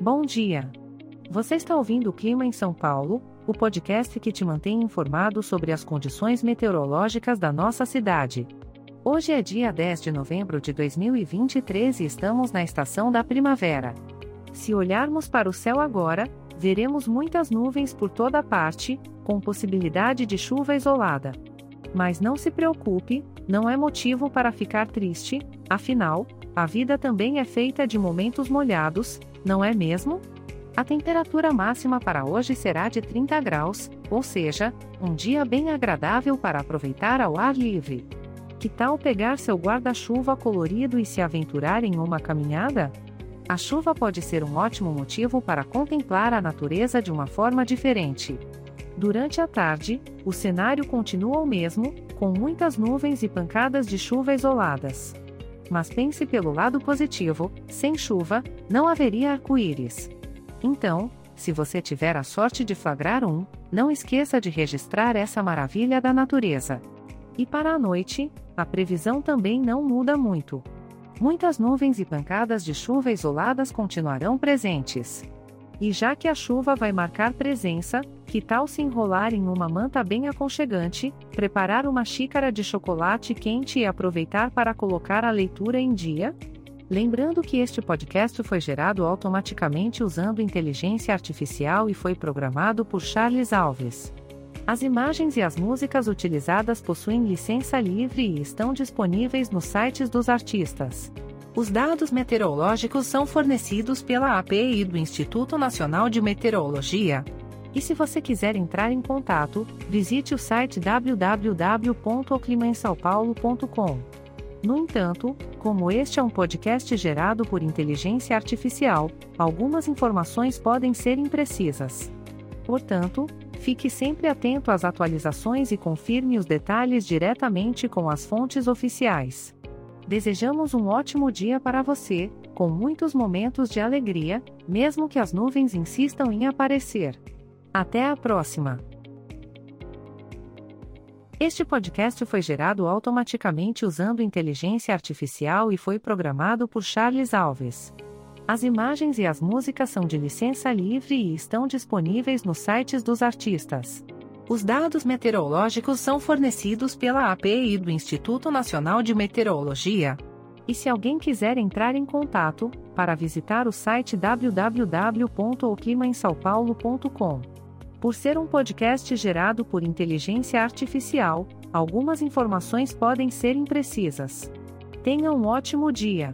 Bom dia! Você está ouvindo o Clima em São Paulo, o podcast que te mantém informado sobre as condições meteorológicas da nossa cidade. Hoje é dia 10 de novembro de 2023 e estamos na estação da primavera. Se olharmos para o céu agora, veremos muitas nuvens por toda parte, com possibilidade de chuva isolada. Mas não se preocupe, não é motivo para ficar triste, afinal, a vida também é feita de momentos molhados, não é mesmo? A temperatura máxima para hoje será de 30 graus, ou seja, um dia bem agradável para aproveitar ao ar livre. Que tal pegar seu guarda-chuva colorido e se aventurar em uma caminhada? A chuva pode ser um ótimo motivo para contemplar a natureza de uma forma diferente. Durante a tarde, o cenário continua o mesmo, com muitas nuvens e pancadas de chuva isoladas. Mas pense pelo lado positivo: sem chuva, não haveria arco-íris. Então, se você tiver a sorte de flagrar um, não esqueça de registrar essa maravilha da natureza. E para a noite, a previsão também não muda muito. Muitas nuvens e pancadas de chuva isoladas continuarão presentes. E já que a chuva vai marcar presença, que tal se enrolar em uma manta bem aconchegante, preparar uma xícara de chocolate quente e aproveitar para colocar a leitura em dia? Lembrando que este podcast foi gerado automaticamente usando inteligência artificial e foi programado por Charles Alves. As imagens e as músicas utilizadas possuem licença livre e estão disponíveis nos sites dos artistas. Os dados meteorológicos são fornecidos pela API do Instituto Nacional de Meteorologia. E se você quiser entrar em contato, visite o site www.oclimaemsaopaulo.com. No entanto, como este é um podcast gerado por inteligência artificial, algumas informações podem ser imprecisas. Portanto, fique sempre atento às atualizações e confirme os detalhes diretamente com as fontes oficiais. Desejamos um ótimo dia para você, com muitos momentos de alegria, mesmo que as nuvens insistam em aparecer. Até a próxima! Este podcast foi gerado automaticamente usando inteligência artificial e foi programado por Charles Alves. As imagens e as músicas são de licença livre e estão disponíveis nos sites dos artistas. Os dados meteorológicos são fornecidos pela API do Instituto Nacional de Meteorologia. E se alguém quiser entrar em contato, para visitar o site www.oclimaemsaopaulo.com. Por ser um podcast gerado por inteligência artificial, algumas informações podem ser imprecisas. Tenha um ótimo dia!